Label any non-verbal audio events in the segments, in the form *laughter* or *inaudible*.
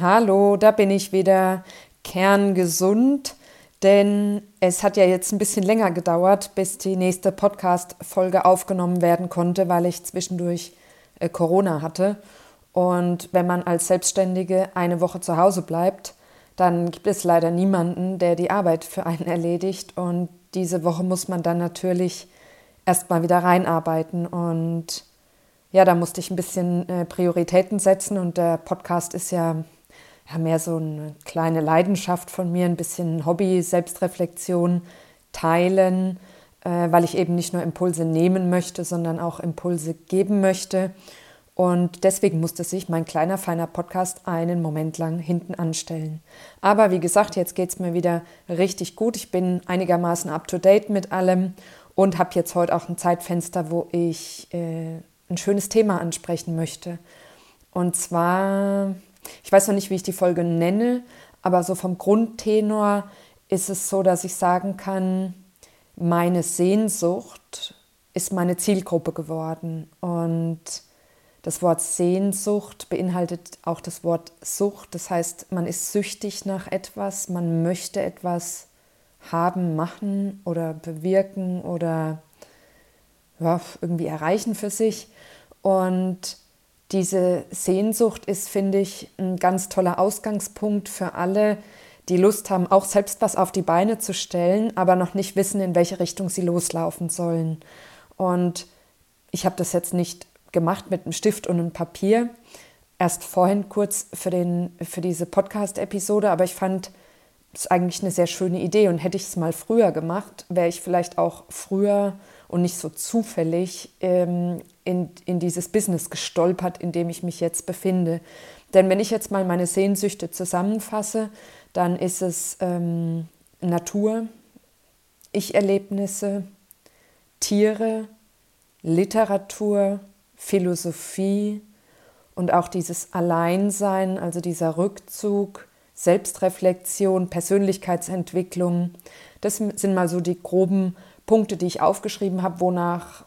Hallo, da bin ich wieder kerngesund, denn es hat ja jetzt ein bisschen länger gedauert, bis die nächste Podcast-Folge aufgenommen werden konnte, weil ich zwischendurch äh, Corona hatte. Und wenn man als Selbstständige eine Woche zu Hause bleibt, dann gibt es leider niemanden, der die Arbeit für einen erledigt. Und diese Woche muss man dann natürlich erstmal wieder reinarbeiten. Und ja, da musste ich ein bisschen äh, Prioritäten setzen. Und der Podcast ist ja ja, mehr so eine kleine Leidenschaft von mir, ein bisschen Hobby, Selbstreflexion teilen, äh, weil ich eben nicht nur Impulse nehmen möchte, sondern auch Impulse geben möchte. Und deswegen musste sich mein kleiner, feiner Podcast einen Moment lang hinten anstellen. Aber wie gesagt, jetzt geht es mir wieder richtig gut. Ich bin einigermaßen up-to-date mit allem und habe jetzt heute auch ein Zeitfenster, wo ich äh, ein schönes Thema ansprechen möchte. Und zwar ich weiß noch nicht, wie ich die Folge nenne, aber so vom Grundtenor ist es so, dass ich sagen kann, meine Sehnsucht ist meine Zielgruppe geworden. Und das Wort Sehnsucht beinhaltet auch das Wort Sucht. Das heißt, man ist süchtig nach etwas, man möchte etwas haben, machen oder bewirken oder ja, irgendwie erreichen für sich. Und diese Sehnsucht ist, finde ich, ein ganz toller Ausgangspunkt für alle, die Lust haben, auch selbst was auf die Beine zu stellen, aber noch nicht wissen, in welche Richtung sie loslaufen sollen. Und ich habe das jetzt nicht gemacht mit einem Stift und einem Papier, erst vorhin kurz für, den, für diese Podcast-Episode, aber ich fand es eigentlich eine sehr schöne Idee und hätte ich es mal früher gemacht, wäre ich vielleicht auch früher und nicht so zufällig ähm, in, in dieses Business gestolpert, in dem ich mich jetzt befinde. Denn wenn ich jetzt mal meine Sehnsüchte zusammenfasse, dann ist es ähm, Natur, Ich-Erlebnisse, Tiere, Literatur, Philosophie und auch dieses Alleinsein, also dieser Rückzug, Selbstreflexion, Persönlichkeitsentwicklung. Das sind mal so die groben Punkte, die ich aufgeschrieben habe, wonach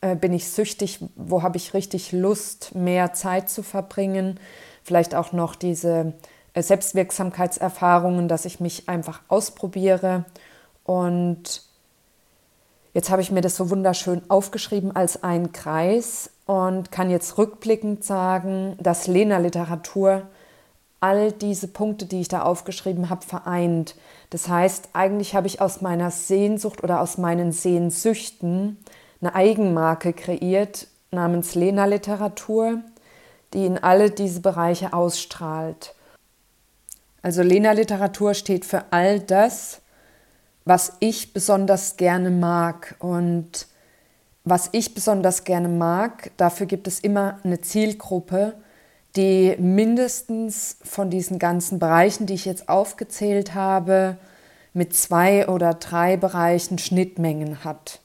äh, bin ich süchtig, wo habe ich richtig Lust, mehr Zeit zu verbringen. Vielleicht auch noch diese äh, Selbstwirksamkeitserfahrungen, dass ich mich einfach ausprobiere. Und jetzt habe ich mir das so wunderschön aufgeschrieben als ein Kreis und kann jetzt rückblickend sagen, dass Lena Literatur all diese Punkte, die ich da aufgeschrieben habe, vereint. Das heißt, eigentlich habe ich aus meiner Sehnsucht oder aus meinen Sehnsüchten eine Eigenmarke kreiert namens Lena Literatur, die in alle diese Bereiche ausstrahlt. Also Lena Literatur steht für all das, was ich besonders gerne mag. Und was ich besonders gerne mag, dafür gibt es immer eine Zielgruppe, die mindestens von diesen ganzen Bereichen, die ich jetzt aufgezählt habe, mit zwei oder drei Bereichen Schnittmengen hat.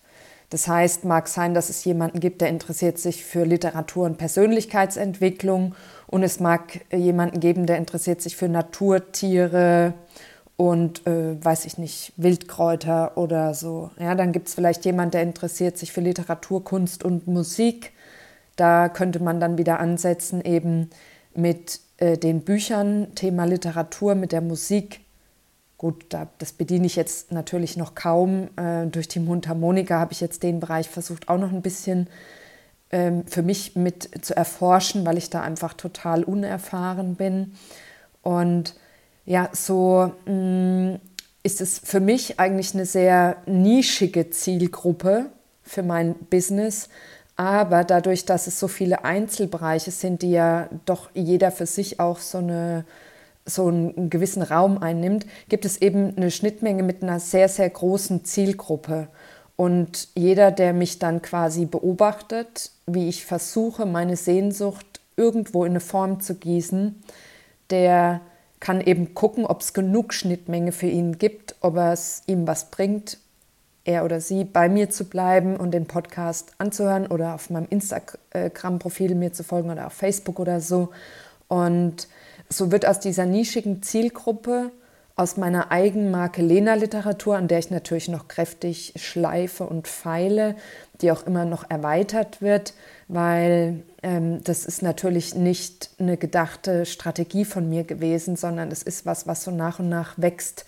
Das heißt, mag sein, dass es jemanden gibt, der interessiert sich für Literatur und Persönlichkeitsentwicklung und es mag jemanden geben, der interessiert sich für Naturtiere und äh, weiß ich nicht, Wildkräuter oder so. Ja, dann gibt es vielleicht jemanden, der interessiert sich für Literatur, Kunst und Musik da könnte man dann wieder ansetzen, eben mit äh, den Büchern, Thema Literatur, mit der Musik. Gut, da, das bediene ich jetzt natürlich noch kaum. Äh, durch die Mundharmonika habe ich jetzt den Bereich versucht, auch noch ein bisschen ähm, für mich mit zu erforschen, weil ich da einfach total unerfahren bin. Und ja, so mh, mm, ist es für mich eigentlich eine sehr nischige Zielgruppe für mein Business, aber dadurch, dass es so viele Einzelbereiche sind, die ja doch jeder für sich auch so, eine, so einen gewissen Raum einnimmt, gibt es eben eine Schnittmenge mit einer sehr, sehr großen Zielgruppe. Und jeder, der mich dann quasi beobachtet, wie ich versuche, meine Sehnsucht irgendwo in eine Form zu gießen, der kann eben gucken, ob es genug Schnittmenge für ihn gibt, ob es ihm was bringt, er oder sie bei mir zu bleiben und den Podcast anzuhören oder auf meinem Instagram-Profil mir zu folgen oder auf Facebook oder so. Und so wird aus dieser nischigen Zielgruppe aus meiner Eigenmarke Lena Literatur, an der ich natürlich noch kräftig schleife und feile, die auch immer noch erweitert wird, weil ähm, das ist natürlich nicht eine gedachte Strategie von mir gewesen, sondern es ist was, was so nach und nach wächst.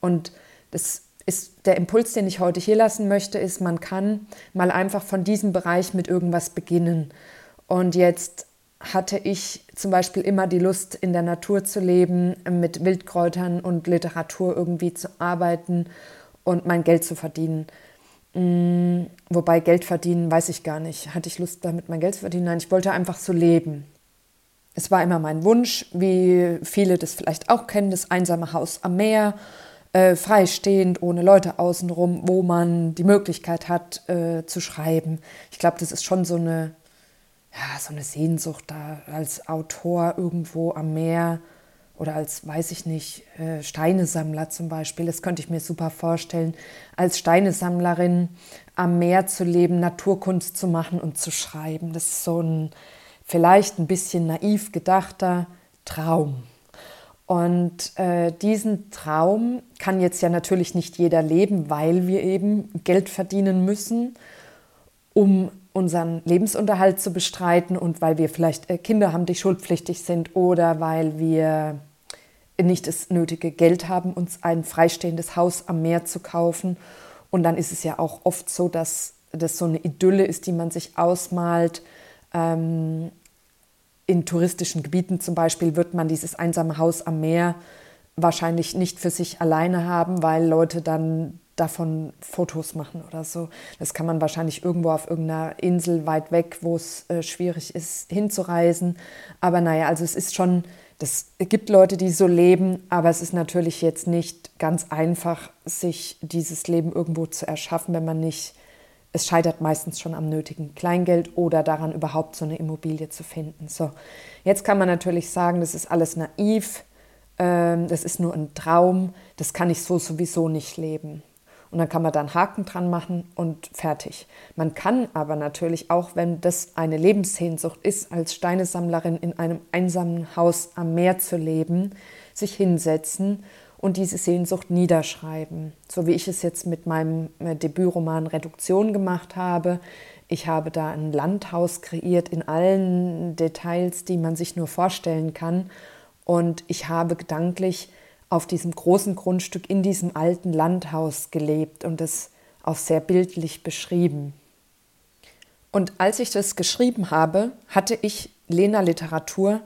Und das ist der Impuls, den ich heute hier lassen möchte, ist, man kann mal einfach von diesem Bereich mit irgendwas beginnen. Und jetzt hatte ich zum Beispiel immer die Lust, in der Natur zu leben, mit Wildkräutern und Literatur irgendwie zu arbeiten und mein Geld zu verdienen. Mm, wobei Geld verdienen, weiß ich gar nicht. Hatte ich Lust damit, mein Geld zu verdienen? Nein, ich wollte einfach so leben. Es war immer mein Wunsch, wie viele das vielleicht auch kennen, das einsame Haus am Meer, äh, freistehend, ohne Leute außenrum, wo man die Möglichkeit hat äh, zu schreiben. Ich glaube, das ist schon so eine ja, so eine Sehnsucht da als Autor irgendwo am Meer oder als, weiß ich nicht, äh, Steinesammler zum Beispiel. Das könnte ich mir super vorstellen, als Steinesammlerin am Meer zu leben, Naturkunst zu machen und zu schreiben. Das ist so ein vielleicht ein bisschen naiv gedachter Traum. Und äh, diesen Traum kann jetzt ja natürlich nicht jeder leben, weil wir eben Geld verdienen müssen, um unseren Lebensunterhalt zu bestreiten und weil wir vielleicht äh, Kinder haben, die schuldpflichtig sind oder weil wir nicht das nötige Geld haben, uns ein freistehendes Haus am Meer zu kaufen. Und dann ist es ja auch oft so, dass das so eine Idylle ist, die man sich ausmalt. Ähm, in touristischen Gebieten zum Beispiel wird man dieses einsame Haus am Meer wahrscheinlich nicht für sich alleine haben, weil Leute dann davon Fotos machen oder so. Das kann man wahrscheinlich irgendwo auf irgendeiner Insel weit weg, wo es äh, schwierig ist, hinzureisen. Aber naja, also es ist schon, es gibt Leute, die so leben, aber es ist natürlich jetzt nicht ganz einfach, sich dieses Leben irgendwo zu erschaffen, wenn man nicht, es scheitert meistens schon am nötigen Kleingeld oder daran, überhaupt so eine Immobilie zu finden. So, jetzt kann man natürlich sagen, das ist alles naiv, ähm, das ist nur ein Traum, das kann ich so sowieso nicht leben. Und dann kann man da einen Haken dran machen und fertig. Man kann aber natürlich auch, wenn das eine Lebenssehnsucht ist, als Steinesammlerin in einem einsamen Haus am Meer zu leben, sich hinsetzen und diese Sehnsucht niederschreiben. So wie ich es jetzt mit meinem äh, Debütroman Reduktion gemacht habe. Ich habe da ein Landhaus kreiert in allen Details, die man sich nur vorstellen kann. Und ich habe gedanklich auf diesem großen Grundstück in diesem alten Landhaus gelebt und es auch sehr bildlich beschrieben. Und als ich das geschrieben habe, hatte ich Lena Literatur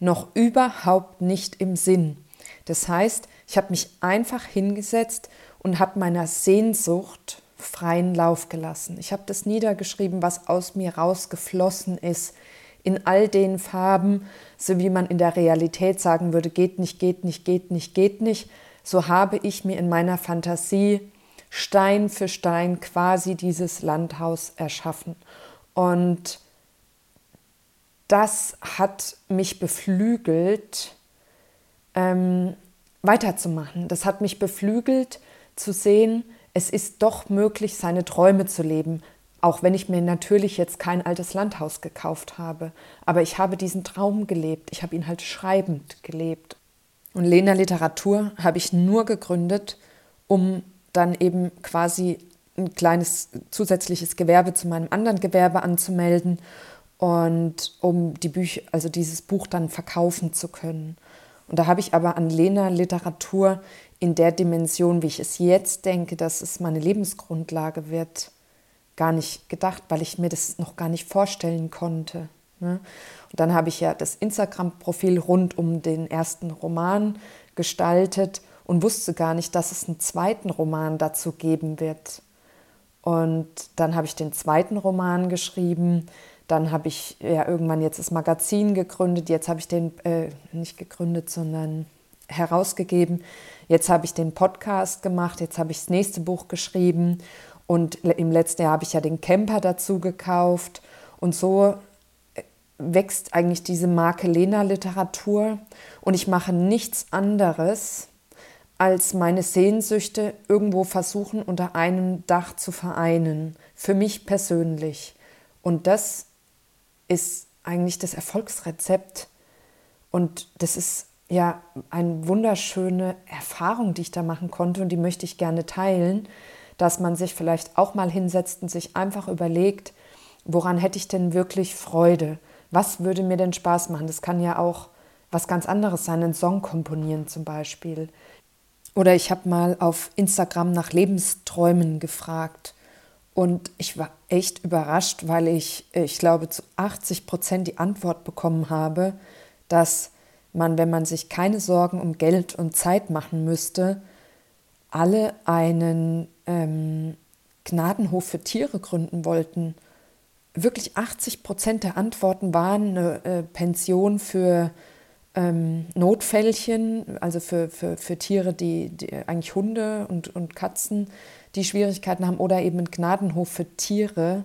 noch überhaupt nicht im Sinn. Das heißt, ich habe mich einfach hingesetzt und habe meiner Sehnsucht freien Lauf gelassen. Ich habe das niedergeschrieben, was aus mir rausgeflossen ist, in all den Farben, so wie man in der Realität sagen würde, geht nicht, geht nicht, geht nicht, geht nicht, so habe ich mir in meiner Fantasie Stein für Stein quasi dieses Landhaus erschaffen. Und das hat mich beflügelt, ähm, weiterzumachen. Das hat mich beflügelt zu sehen, es ist doch möglich, seine Träume zu leben, auch wenn ich mir natürlich jetzt kein altes Landhaus gekauft habe. Aber ich habe diesen Traum gelebt. Ich habe ihn halt schreibend gelebt. Und Lena Literatur habe ich nur gegründet, um dann eben quasi ein kleines zusätzliches Gewerbe zu meinem anderen Gewerbe anzumelden und um die Bücher, also dieses Buch dann verkaufen zu können. Und da habe ich aber an Lena Literatur in der Dimension, wie ich es jetzt denke, dass es meine Lebensgrundlage wird, gar nicht gedacht, weil ich mir das noch gar nicht vorstellen konnte. Ne? Und dann habe ich ja das Instagram-Profil rund um den ersten Roman gestaltet und wusste gar nicht, dass es einen zweiten Roman dazu geben wird. Und dann habe ich den zweiten Roman geschrieben. Dann habe ich ja irgendwann jetzt das Magazin gegründet. Jetzt habe ich den äh, nicht gegründet, sondern herausgegeben. Jetzt habe ich den Podcast gemacht. Jetzt habe ich das nächste Buch geschrieben. Und im letzten Jahr habe ich ja den Camper dazu gekauft. Und so äh, wächst eigentlich diese Marke Lena Literatur. Und ich mache nichts anderes, als meine Sehnsüchte irgendwo versuchen unter einem Dach zu vereinen. Für mich persönlich. Und das ist eigentlich das Erfolgsrezept. Und das ist ja eine wunderschöne Erfahrung, die ich da machen konnte und die möchte ich gerne teilen, dass man sich vielleicht auch mal hinsetzt und sich einfach überlegt, woran hätte ich denn wirklich Freude? Was würde mir denn Spaß machen? Das kann ja auch was ganz anderes sein, einen Song komponieren zum Beispiel. Oder ich habe mal auf Instagram nach Lebensträumen gefragt und ich war echt überrascht, weil ich, ich glaube, zu 80 Prozent die Antwort bekommen habe, dass man, wenn man sich keine Sorgen um Geld und Zeit machen müsste, alle einen ähm, Gnadenhof für Tiere gründen wollten. Wirklich 80 Prozent der Antworten waren eine äh, Pension für ähm, Notfällchen, also für, für, für Tiere, die, die eigentlich Hunde und, und Katzen, die Schwierigkeiten haben, oder eben ein Gnadenhof für Tiere.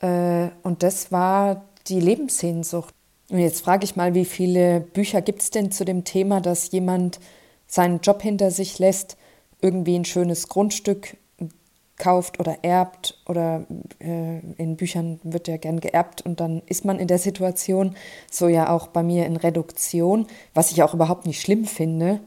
Äh, und das war die Lebenssehnsucht. Und jetzt frage ich mal, wie viele Bücher gibt es denn zu dem Thema, dass jemand seinen Job hinter sich lässt, irgendwie ein schönes Grundstück kauft oder erbt oder äh, in Büchern wird ja gern geerbt und dann ist man in der Situation, so ja auch bei mir in Reduktion, was ich auch überhaupt nicht schlimm finde,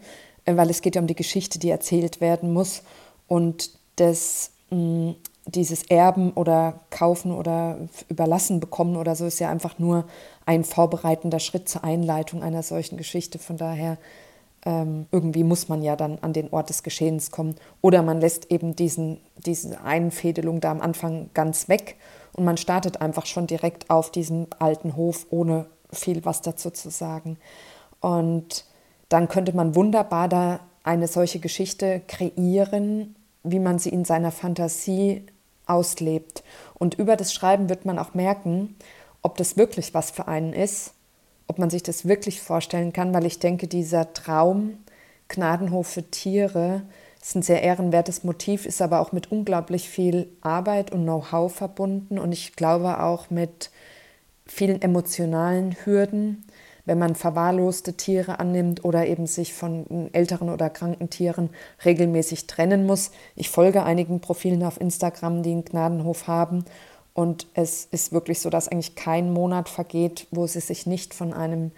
äh, weil es geht ja um die Geschichte, die erzählt werden muss und das, mh, mm, dieses Erben oder Kaufen oder Überlassen bekommen oder so ist ja einfach nur ein vorbereitender Schritt zur Einleitung einer solchen Geschichte. Von daher ähm, irgendwie muss man ja dann an den Ort des Geschehens kommen. Oder man lässt eben diesen, diese Einfädelung da am Anfang ganz weg und man startet einfach schon direkt auf diesem alten Hof, ohne viel was dazu zu sagen. Und dann könnte man wunderbar da eine solche Geschichte kreieren, wie man sie in seiner Fantasie auslebt. Und über das Schreiben wird man auch merken, ob das wirklich was für einen ist ob man sich das wirklich vorstellen kann, weil ich denke, dieser Traum, Gnadenhof für Tiere, ist ein sehr ehrenwertes Motiv, ist aber auch mit unglaublich viel Arbeit und Know-how verbunden und ich glaube auch mit vielen emotionalen Hürden, wenn man verwahrloste Tiere annimmt oder eben sich von älteren oder kranken Tieren regelmäßig trennen muss. Ich folge einigen Profilen auf Instagram, die einen Gnadenhof haben und es ist wirklich so, dass eigentlich kein Monat vergeht, wo sie sich nicht von einem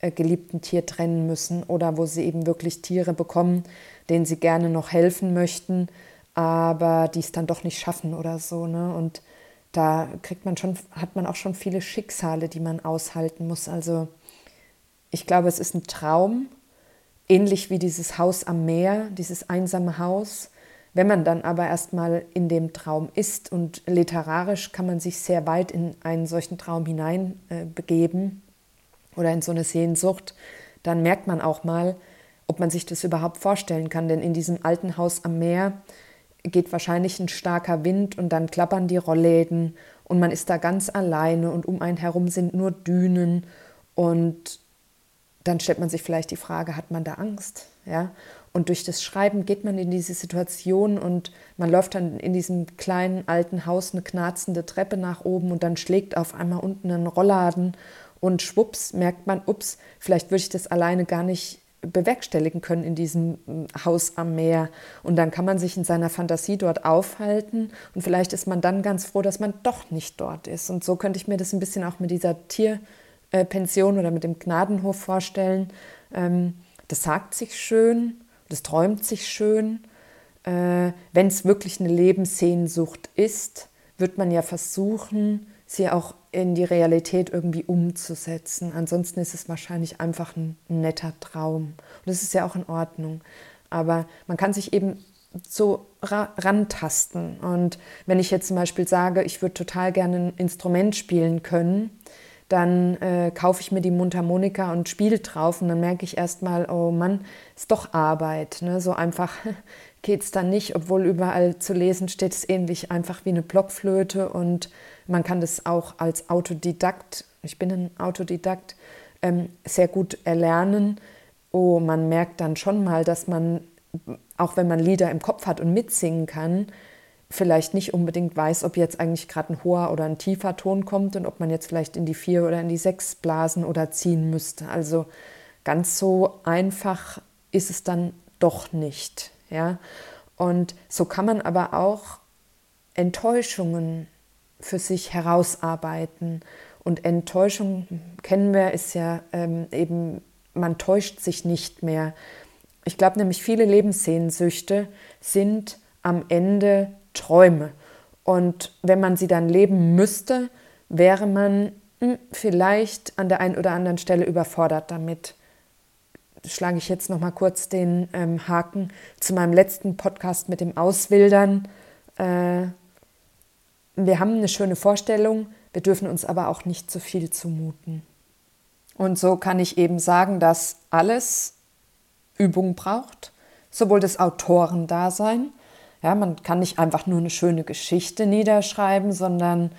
äh, geliebten Tier trennen müssen oder wo sie eben wirklich Tiere bekommen, denen sie gerne noch helfen möchten, aber die es dann doch nicht schaffen oder so. Ne? Und da kriegt man schon, hat man auch schon viele Schicksale, die man aushalten muss. Also ich glaube, es ist ein Traum, ähnlich wie dieses Haus am Meer, dieses einsame Haus wenn man dann aber erstmal in dem Traum ist und literarisch kann man sich sehr weit in einen solchen Traum hinein äh, oder in so eine Sehnsucht, dann merkt man auch mal, ob man sich das überhaupt vorstellen kann. Denn in diesem alten Haus am Meer geht wahrscheinlich ein starker Wind und dann klappern die Rollläden und man ist da ganz alleine und um einen herum sind nur Dünen und dann stellt man sich vielleicht die Frage, hat man da Angst? Ja? Und durch das Schreiben geht man in diese Situation und man läuft dann in diesem kleinen alten Haus eine knarzende Treppe nach oben und dann schlägt auf einmal unten ein Rollladen und schwupps merkt man, ups, vielleicht würde ich das alleine gar nicht bewerkstelligen können in diesem hm, Haus am Meer. Und dann kann man sich in seiner Fantasie dort aufhalten und vielleicht ist man dann ganz froh, dass man doch nicht dort ist. Und so könnte ich mir das ein bisschen auch mit dieser Tierpension oder mit dem Gnadenhof vorstellen. Ähm, das sagt sich schön, das träumt sich schön. Äh, Wenn es wirklich eine Lebenssehnsucht ist, wird man ja versuchen, sie auch in die Realität irgendwie umzusetzen. Ansonsten ist es wahrscheinlich einfach ein, netter Traum. Und das ist ja auch in Ordnung. Aber man kann sich eben so ra rantasten. Und wenn ich jetzt zum Beispiel sage, ich würde total gerne ein Instrument spielen können, dann äh, kaufe ich mir die Mundharmonika und spiele drauf und dann merke ich erstmal, oh Mann, ist doch Arbeit. Ne? So einfach *laughs* geht es dann nicht, obwohl überall zu lesen steht es ähnlich einfach wie eine Blockflöte und man kann das auch als Autodidakt, ich bin ein Autodidakt, ähm, sehr gut erlernen. Oh, man merkt dann schon mal, dass man, auch wenn man Lieder im Kopf hat und mitsingen kann, vielleicht nicht unbedingt weiß, ob jetzt eigentlich gerade ein hoher oder ein tiefer Ton kommt und ob man jetzt vielleicht in die vier oder in die sechs blasen oder ziehen müsste. Also ganz so einfach ist es dann doch nicht. Ja? Und so kann man aber auch Enttäuschungen für sich herausarbeiten. Und Enttäuschung kennen wir, ist ja ähm, eben man täuscht sich nicht mehr. Ich glaube nämlich, viele Lebenssehnsüchte sind am Ende Träume. Und wenn man sie dann leben müsste, wäre man hm, vielleicht an der einen oder anderen Stelle überfordert damit. Schlage ich jetzt noch mal kurz den ähm, Haken zu meinem letzten Podcast mit dem Auswildern. Äh, wir haben eine schöne Vorstellung, wir dürfen uns aber auch nicht zu viel zumuten. Und so kann ich eben sagen, dass alles Übung braucht, sowohl das Autorendasein, ja, man kann nicht einfach nur eine schöne Geschichte niederschreiben, sondern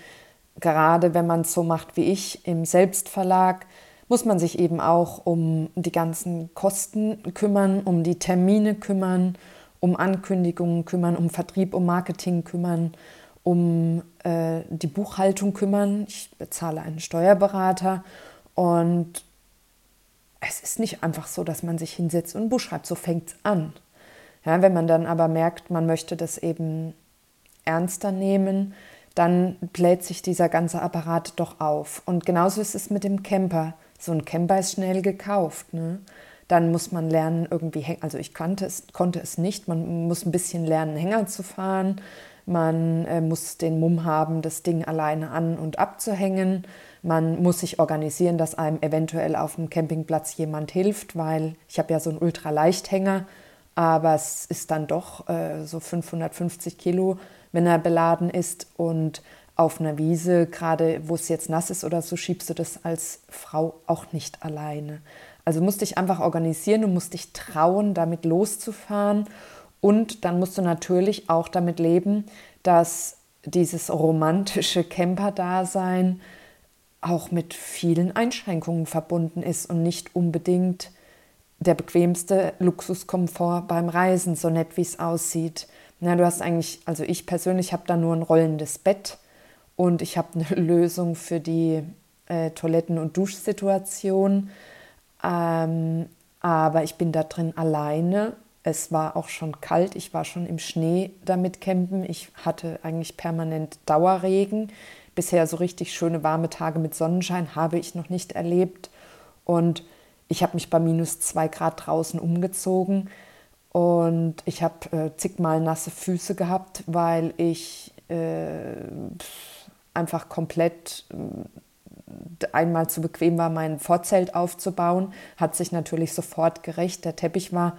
gerade wenn man es so macht wie ich im Selbstverlag, muss man sich eben auch um die ganzen Kosten kümmern, um die Termine kümmern, um Ankündigungen kümmern, um Vertrieb, um Marketing kümmern, um äh, die Buchhaltung kümmern. Ich bezahle einen Steuerberater und es ist nicht einfach so, dass man sich hinsetzt und ein Buch schreibt. So fängt es an. Ja, wenn man dann aber merkt, man möchte das eben ernster nehmen, dann bläht sich dieser ganze Apparat doch auf. Und genauso ist es mit dem Camper. So ein Camper ist schnell gekauft. Ne? Dann muss man lernen, irgendwie, also ich kannte es, konnte es nicht, man muss ein bisschen lernen, Hänger zu fahren. Man äh, muss den Mumm haben, das Ding alleine an- und abzuhängen. Man muss sich organisieren, dass einem eventuell auf dem Campingplatz jemand hilft, weil ich habe ja so einen Ultraleichthänger, aber es ist dann doch äh, so 550 Kilo wenn er beladen ist. Und auf einer Wiese, gerade wo es jetzt nass ist oder so, schiebst du das als Frau auch nicht alleine. Also musst dich einfach organisieren, du musst dich trauen, damit loszufahren. Und dann musst du natürlich auch damit leben, dass dieses romantische Camper-Dasein auch mit vielen Einschränkungen verbunden ist und nicht unbedingt der bequemste Luxuskomfort beim Reisen, so nett wie es aussieht. Na, du hast eigentlich, also ich persönlich habe da nur ein rollendes Bett und ich habe eine *laughs* Lösung für die äh, Toiletten- und Duschsituation. Ähm, aber ich bin da drin alleine. Es war auch schon kalt, ich war schon im Schnee damit campen. Ich hatte eigentlich permanent Dauerregen. Bisher so richtig schöne warme Tage mit Sonnenschein habe ich noch nicht erlebt. Und ich habe mich bei minus zwei Grad draußen umgezogen. Und ich habe äh, zigmal nasse Füße gehabt, weil ich äh, einfach komplett äh, einmal zu bequem war, mein Vorzelt aufzubauen. Hat sich natürlich sofort gerecht. Der Teppich war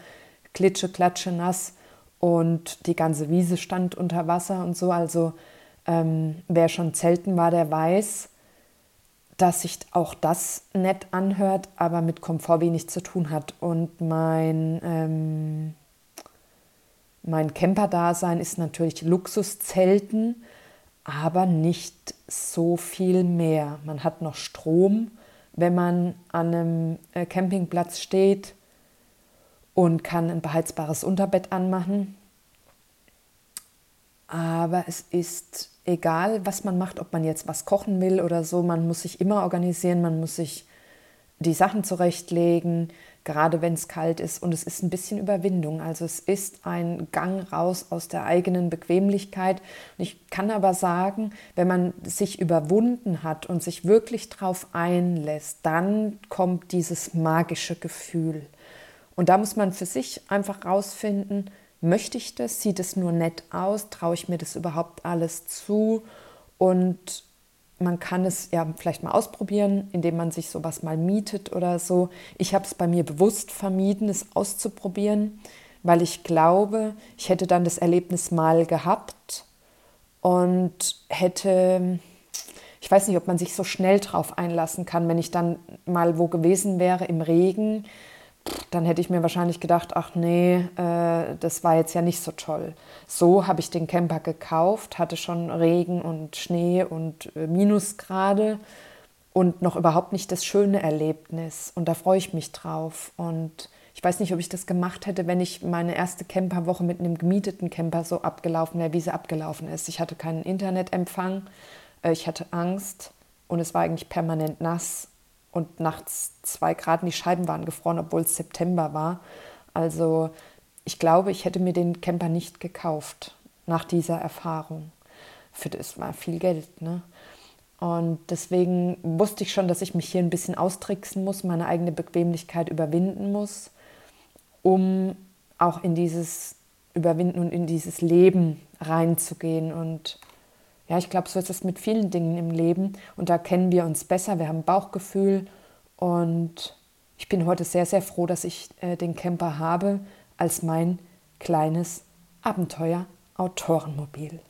klitsche, klatsche nass und die ganze Wiese stand unter Wasser und so. Also ähm, wer schon zelten war, der weiß, dass sich auch das nett anhört, aber mit Komfort wenig zu tun hat. Und mein ähm, mein Camper-Dasein ist natürlich Luxuszelten, aber nicht so viel mehr. Man hat noch Strom, wenn man an einem äh, Campingplatz steht und kann ein beheizbares Unterbett anmachen. Aber es ist egal, was man macht, ob man jetzt was kochen will oder so, man muss sich immer organisieren, man muss sich die Sachen zurechtlegen, gerade wenn es kalt ist. Und es ist ein bisschen Überwindung. Also es ist ein Gang raus aus der eigenen Bequemlichkeit. Und ich kann aber sagen, wenn man sich überwunden hat und sich wirklich drauf einlässt, dann kommt dieses magische Gefühl. Und da muss man für sich einfach rausfinden, möchte ich das? Sieht es nur nett aus? Traue ich mir das überhaupt alles zu? Und man kann es ja vielleicht mal ausprobieren, indem man sich sowas mal mietet oder so. Ich habe es bei mir bewusst vermieden, es auszuprobieren, weil ich glaube, ich hätte dann das Erlebnis mal gehabt und hätte, ich weiß nicht, ob man sich so schnell drauf einlassen kann, wenn ich dann mal wo gewesen wäre im Regen dann hätte ich mir wahrscheinlich gedacht, ach nee, äh, das war jetzt ja nicht so toll. So habe ich den Camper gekauft, hatte schon Regen und Schnee und äh, Minusgrade und noch überhaupt nicht das schöne Erlebnis. Und da freue ich mich drauf. Und ich weiß nicht, ob ich das gemacht hätte, wenn ich meine erste Camperwoche mit einem gemieteten Camper so abgelaufen wäre, wie sie abgelaufen ist. Ich hatte keinen Internetempfang, äh, ich hatte Angst und es war eigentlich permanent nass und nachts zwei Grad und die Scheiben waren gefroren, obwohl es September war. Also ich glaube, ich hätte mir den Camper nicht gekauft nach dieser Erfahrung. Für das war viel Geld. Ne? Und deswegen wusste ich schon, dass ich mich hier ein bisschen austricksen muss, meine eigene Bequemlichkeit überwinden muss, um auch in dieses Überwinden und in dieses Leben reinzugehen. Und ja, ich glaube, so ist es mit vielen Dingen im Leben. Und da kennen wir uns besser, wir haben Bauchgefühl. Und ich bin heute sehr, sehr froh, dass ich äh, den Camper habe als mein kleines Abenteuer-Autorenmobil.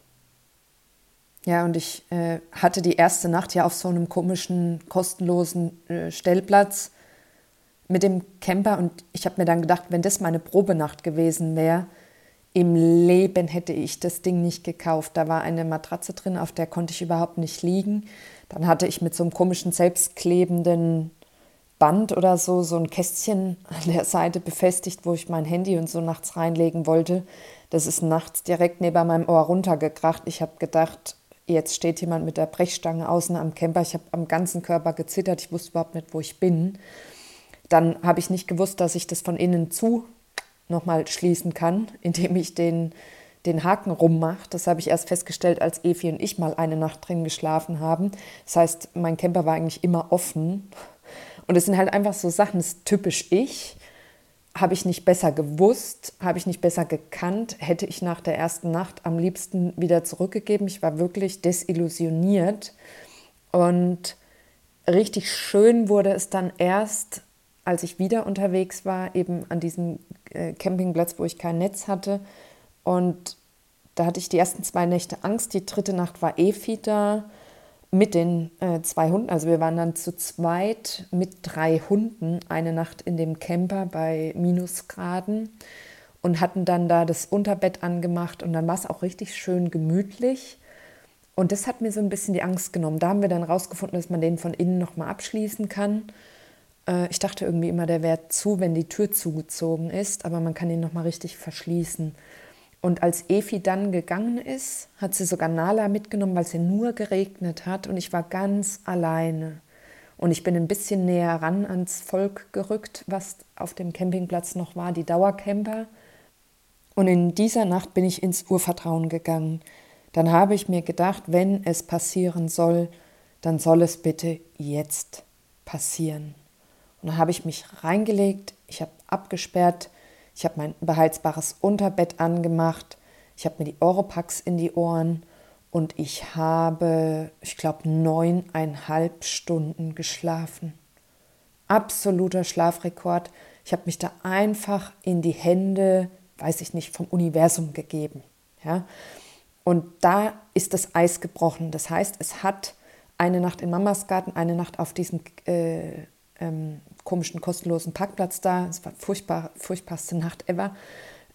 Ja, und ich äh, hatte die erste Nacht ja auf so einem komischen, kostenlosen äh, Stellplatz mit dem Camper und ich habe mir dann gedacht, wenn das meine Probenacht gewesen wäre, im Leben hätte ich das Ding nicht gekauft. Da war eine Matratze drin, auf der konnte ich überhaupt nicht liegen. Dann hatte ich mit so einem komischen, selbstklebenden Band oder so so ein Kästchen an der Seite befestigt, wo ich mein Handy und so nachts reinlegen wollte. Das ist nachts direkt neben meinem Ohr runtergekracht. Ich habe gedacht, jetzt steht jemand mit der Brechstange außen am Camper. Ich habe am ganzen Körper gezittert. Ich wusste überhaupt nicht, wo ich bin. Dann habe ich nicht gewusst, dass ich das von innen zu nochmal schließen kann, *laughs* indem ich den, den Haken rummache. Das habe ich erst festgestellt, als Evi und ich mal eine Nacht drin geschlafen haben. Das heißt, mein Camper war eigentlich immer offen. Und es sind halt einfach so Sachen, das ist typisch ich habe ich nicht besser gewusst, habe ich nicht besser gekannt, hätte ich nach der ersten Nacht am liebsten wieder zurückgegeben. Ich war wirklich desillusioniert und richtig schön wurde es dann erst, als ich wieder unterwegs war, eben an diesem Campingplatz, wo ich kein Netz hatte. Und da hatte ich die ersten zwei Nächte Angst. Die dritte Nacht war Efi da mit den äh, zwei Hunden. Also wir waren dann zu zweit mit drei Hunden eine Nacht in dem Camper bei Minusgraden und hatten dann da das Unterbett angemacht und dann war es auch richtig schön gemütlich. Und das hat mir so ein bisschen die Angst genommen. Da haben wir dann rausgefunden, dass man den von innen nochmal abschließen kann. Äh, ich dachte irgendwie immer, der wäre zu, wenn die Tür zugezogen ist, aber man kann ihn nochmal richtig verschließen. Und als Efi dann gegangen ist, hat sie sogar Nala mitgenommen, weil es ja nur geregnet hat und ich war ganz alleine. Und ich bin ein bisschen näher ran ans Volk gerückt, was auf dem Campingplatz noch war, die Dauercamper. Und in dieser Nacht bin ich ins Urvertrauen gegangen. Dann habe ich mir gedacht, wenn es passieren soll, dann soll es bitte jetzt passieren. Und dann habe ich mich reingelegt, ich habe abgesperrt, ich habe mein beheizbares Unterbett angemacht. Ich habe mir die Oropax in die Ohren und ich habe, ich glaube, neuneinhalb Stunden geschlafen. Absoluter Schlafrekord. Ich habe mich da einfach in die Hände, weiß ich nicht, vom Universum gegeben. Ja? Und da ist das Eis gebrochen. Das heißt, es hat eine Nacht in Mamas Garten, eine Nacht auf diesem äh, ähm, komischen kostenlosen Parkplatz da, es war furchtbar, furchtbarste Nacht ever,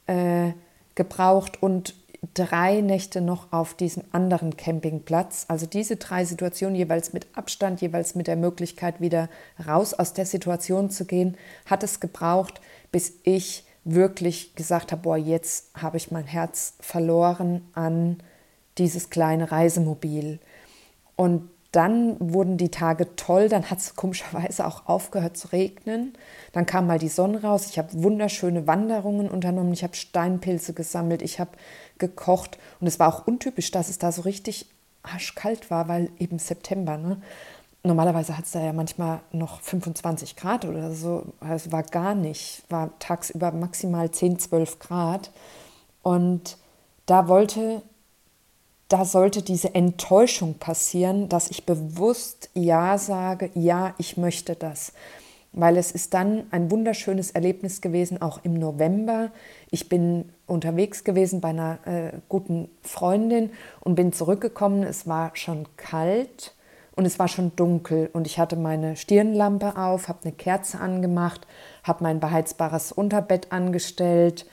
äh, gebraucht und drei Nächte noch auf diesem anderen Campingplatz. Also diese drei Situationen jeweils mit Abstand, jeweils mit der Möglichkeit, wieder raus aus der Situation zu gehen, hat es gebraucht, bis ich wirklich gesagt habe, boah, jetzt habe ich mein Herz verloren an dieses kleine Reisemobil. Und dann wurden die Tage toll, dann hat es komischerweise auch aufgehört zu regnen. Dann kam mal die Sonne raus. Ich habe wunderschöne Wanderungen unternommen. Ich habe Steinpilze gesammelt. Ich habe gekocht. Und es war auch untypisch, dass es da so richtig arschkalt war, weil eben September. Ne? Normalerweise hat es da ja manchmal noch 25 Grad oder so. Also war gar nicht. War tagsüber maximal 10, 12 Grad. Und da wollte da sollte diese Enttäuschung passieren, dass ich bewusst Ja sage, ja, ich möchte das. Weil es ist dann ein wunderschönes Erlebnis gewesen, auch im November. Ich bin unterwegs gewesen bei einer äh, guten Freundin und bin zurückgekommen. Es war schon kalt und es war schon dunkel und ich hatte meine Stirnlampe auf, habe eine Kerze angemacht, habe mein beheizbares Unterbett angestellt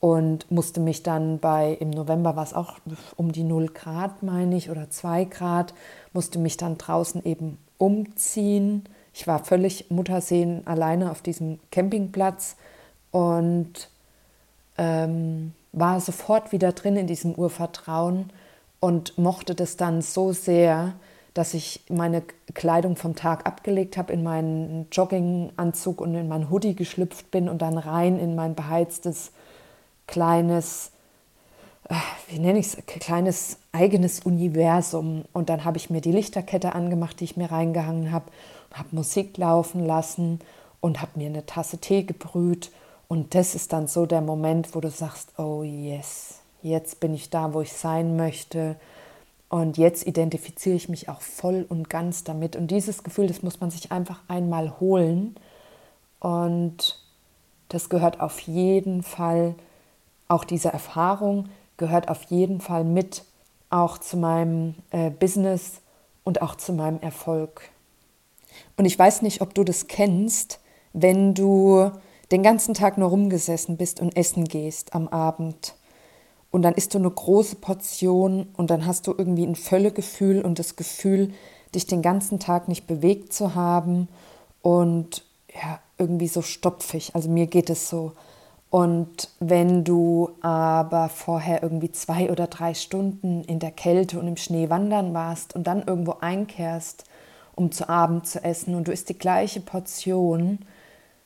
und musste mich dann bei, im November war es auch um die 0 Grad, meine ich, oder 2 Grad, musste mich dann draußen eben umziehen. Ich war völlig Muttersehen alleine auf diesem Campingplatz und ähm, war sofort wieder drin in diesem Urvertrauen und mochte das dann so sehr, dass ich meine Kleidung vom Tag abgelegt habe, in meinen Jogginganzug und in meinen Hoodie geschlüpft bin und dann rein in mein beheiztes kleines äh, wie nenne ich es, kleines eigenes Universum. Und dann habe ich mir die Lichterkette angemacht, die ich mir reingehangen habe, habe Musik laufen lassen und habe mir eine Tasse Tee gebrüht. Und das ist dann so der Moment, wo du sagst, oh yes, jetzt bin ich da, wo ich sein möchte. Und jetzt identifiziere ich mich auch voll und ganz damit. Und dieses Gefühl, das muss man sich einfach einmal holen. Und das gehört auf jeden Fall, auch diese Erfahrung gehört auf jeden Fall mit, auch zu meinem äh, Business und auch zu meinem Erfolg. Und ich weiß nicht, ob du das kennst, wenn du den ganzen Tag nur rumgesessen bist und essen gehst am Abend. Und dann isst du eine große Portion und dann hast du irgendwie ein Völlegefühl und das Gefühl, dich den ganzen Tag nicht bewegt zu haben und ja, irgendwie so stopfig. Also mir geht es so. Und wenn du aber vorher irgendwie zwei oder drei Stunden in der Kälte und im Schnee wandern warst und dann irgendwo einkehrst, um zu Abend zu essen und du isst die gleiche Portion,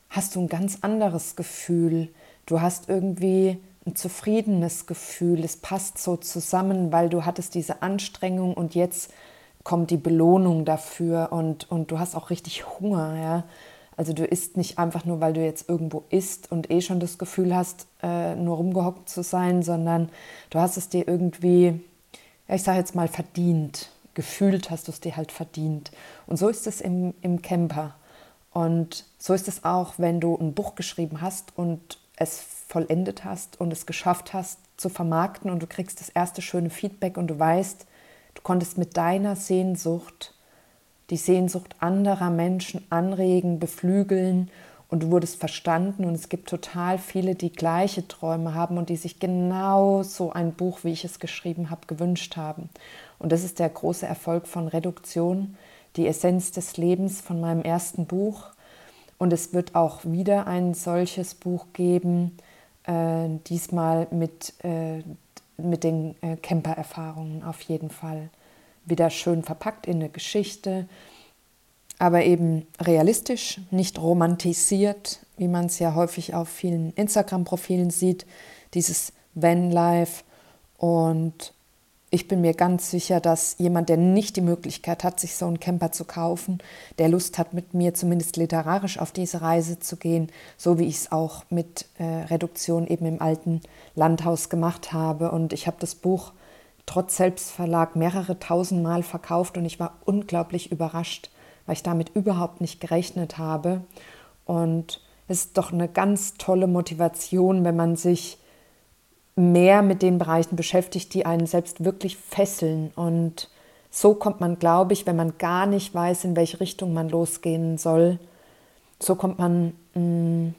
hast du ein ganz anderes Gefühl. Du hast irgendwie ein zufriedenes Gefühl. Es passt so zusammen, weil du hattest diese Anstrengung und jetzt kommt die Belohnung dafür und, und du hast auch richtig Hunger. Ja? Also du isst nicht einfach nur, weil du jetzt irgendwo isst und eh schon das Gefühl hast, äh, nur rumgehockt zu sein, sondern du hast es dir irgendwie, ich sage jetzt mal, verdient. Gefühlt hast du es dir halt verdient. Und so ist es im, im Camper. Und so ist es auch, wenn du ein Buch geschrieben hast und es vollendet hast und es geschafft hast zu vermarkten und du kriegst das erste schöne Feedback und du weißt, du konntest mit deiner Sehnsucht die Sehnsucht anderer Menschen anregen, beflügeln und du wurdest verstanden und es gibt total viele, die gleiche Träume haben und die sich genau so ein Buch, wie ich es geschrieben habe, gewünscht haben. Und das ist der große Erfolg von Reduktion, die Essenz des Lebens von meinem ersten Buch. Und es wird auch wieder ein solches Buch geben, äh, diesmal mit, äh, mit den äh, Camper-Erfahrungen auf jeden Fall. Wieder schön verpackt in eine Geschichte, aber eben realistisch, nicht romantisiert, wie man es ja häufig auf vielen Instagram-Profilen sieht, dieses Van-Life und ich bin mir ganz sicher, dass jemand, der nicht die Möglichkeit hat, sich so einen Camper zu kaufen, der Lust hat, mit mir zumindest literarisch auf diese Reise zu gehen, so wie ich es auch mit äh, Reduktion eben im alten Landhaus gemacht habe. Und ich habe das Buch trotz Selbstverlag mehrere tausend Mal verkauft und ich war unglaublich überrascht, weil ich damit überhaupt nicht gerechnet habe. Und es ist doch eine ganz tolle Motivation, wenn man sich mehr mit den Bereichen beschäftigt, die einen selbst wirklich fesseln. Und so kommt man, glaube ich, wenn man gar nicht weiß, in welche Richtung man losgehen soll, so kommt man mm,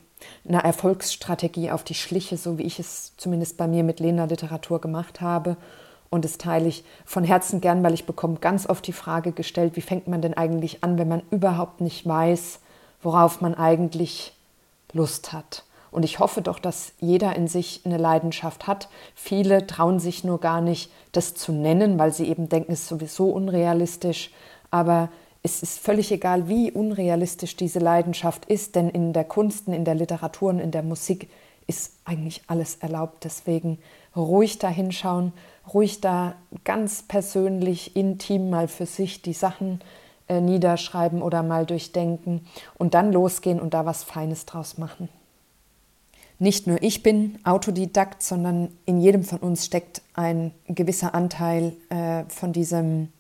einer Erfolgsstrategie auf die Schliche, so wie ich es zumindest bei mir mit Lena Literatur gemacht habe. Und das teile ich von Herzen gern, weil ich bekomme ganz oft die Frage gestellt, wie fängt man denn eigentlich an, wenn man überhaupt nicht weiß, worauf man eigentlich Lust hat. Und ich hoffe doch, dass jeder in sich eine Leidenschaft hat. Viele trauen sich nur gar nicht, das zu nennen, weil sie eben denken, es ist sowieso unrealistisch. Aber es ist völlig egal, wie unrealistisch diese Leidenschaft ist, denn in der Kunst, in der Literatur und in der Musik ist eigentlich alles erlaubt. Deswegen ruhig da hinschauen, ruhig da ganz persönlich, intim mal für sich die Sachen äh, niederschreiben oder mal durchdenken und dann losgehen und da was Feines draus machen nicht nur ich bin Autodidakt, sondern in jedem von uns steckt ein gewisser Anteil äh, von diesem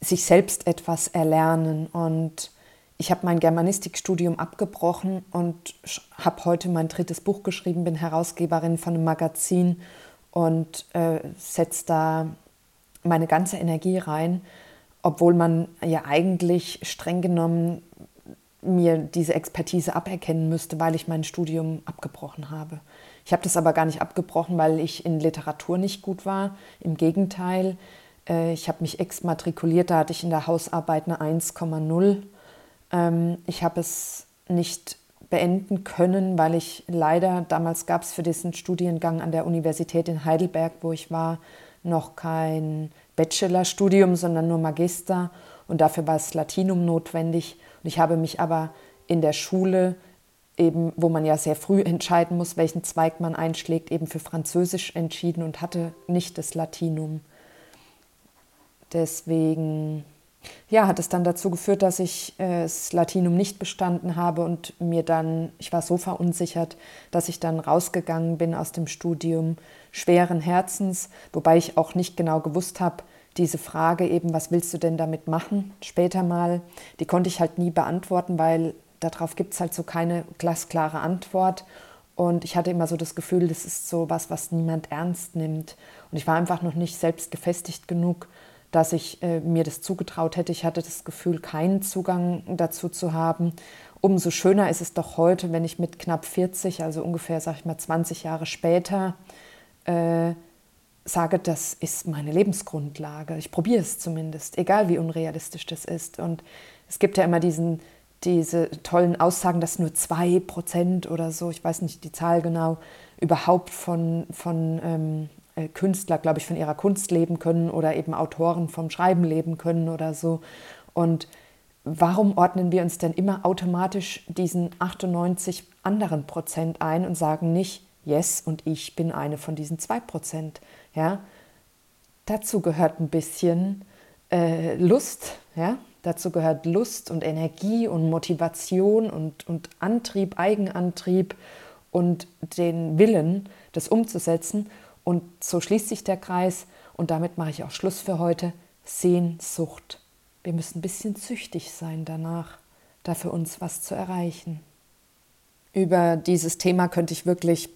sich selbst etwas erlernen. Und ich habe mein Germanistikstudium abgebrochen und habe heute mein drittes Buch geschrieben, bin Herausgeberin von einem Magazin und äh, setze da meine ganze Energie rein, obwohl man ja eigentlich streng genommen mir diese Expertise aberkennen müsste, weil ich mein Studium abgebrochen habe. Ich habe das aber gar nicht abgebrochen, weil ich in Literatur nicht gut war. Im Gegenteil, äh, ich habe mich exmatrikuliert, da hatte ich in der Hausarbeit eine 1,0. Ähm, ich habe es nicht beenden können, weil ich leider, damals gab es für diesen Studiengang an der Universität in Heidelberg, wo ich war, noch kein Bachelorstudium, sondern nur Magister. Und dafür war es Latinum notwendig. Und ich habe mich aber in der Schule eben, wo man ja sehr früh *laughs* entscheiden muss, welchen Zweig man einschlägt, eben für Französisch entschieden und hatte nicht das Latinum. Deswegen ja, hat es dann dazu geführt, dass ich äh, das Latinum nicht bestanden habe und mir dann, ich war so verunsichert, dass ich dann rausgegangen bin aus dem Studium schweren Herzens, wobei ich auch nicht genau gewusst habe, diese Frage eben, was willst du denn damit machen, später mal, die konnte ich halt nie beantworten, weil darauf gibt es halt so keine glasklare Antwort. Und ich hatte immer so das Gefühl, das ist so was, was niemand ernst nimmt. Und ich war einfach noch nicht selbst gefestigt genug, dass ich äh, mir das zugetraut hätte. Ich hatte das Gefühl, keinen Zugang dazu zu haben. Umso schöner ist es doch heute, wenn ich mit knapp 40, also ungefähr, sag ich mal, 20 Jahre später, äh, sage, das ist meine Lebensgrundlage. Ich probiere es zumindest, egal wie unrealistisch das ist. Und es gibt ja immer diesen, diese tollen Aussagen, dass nur zwei Prozent oder so, ich weiß nicht die Zahl genau, überhaupt von, von ähm, äh, Künstler, glaube ich, von ihrer Kunst leben können oder eben Autoren vom Schreiben leben können oder so. Und warum ordnen wir uns denn immer automatisch diesen 98 anderen Prozent ein und sagen nicht, yes, und ich bin eine von diesen zwei Prozent? Ja? Dazu gehört ein bisschen äh, Lust, ja? Dazu gehört Lust und Energie und Motivation und, und Antrieb, Eigenantrieb und den Willen, das umzusetzen. Und so schließt sich der Kreis und damit mache ich auch Schluss für heute. Sehnsucht. Wir müssen ein bisschen züchtig sein danach, da für uns was zu erreichen. Über dieses Thema könnte ich wirklich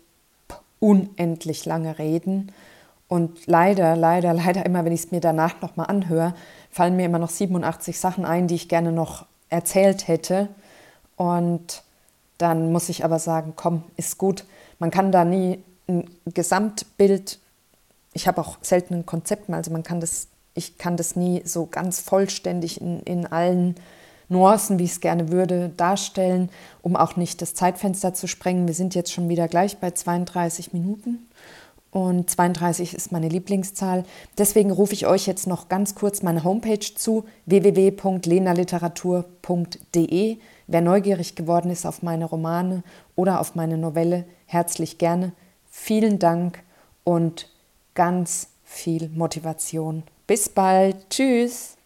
unendlich lange reden. Und leider, leider, *laughs* leider immer, wenn ich es mir danach nochmal anhöre, fallen mir immer noch 87 Sachen ein, die ich gerne noch erzählt hätte. Und dann muss ich aber sagen, komm, ist gut. Man kann da nie ein Gesamtbild, ich habe auch selten ein Konzept also man kann das, ich kann das nie so ganz vollständig in, in allen Nuancen, wie ich es gerne würde, darstellen, um auch nicht das Zeitfenster zu sprengen. Wir sind jetzt schon wieder gleich bei 32 Minuten und 32 ist meine Lieblingszahl. Deswegen rufe ich euch jetzt noch ganz kurz meine Homepage zu, www.lenaliteratur.de. Wer neugierig geworden ist auf meine Romane oder auf meine Novelle, herzlich gerne. Vielen Dank und ganz viel Motivation. Bis bald. Tschüss.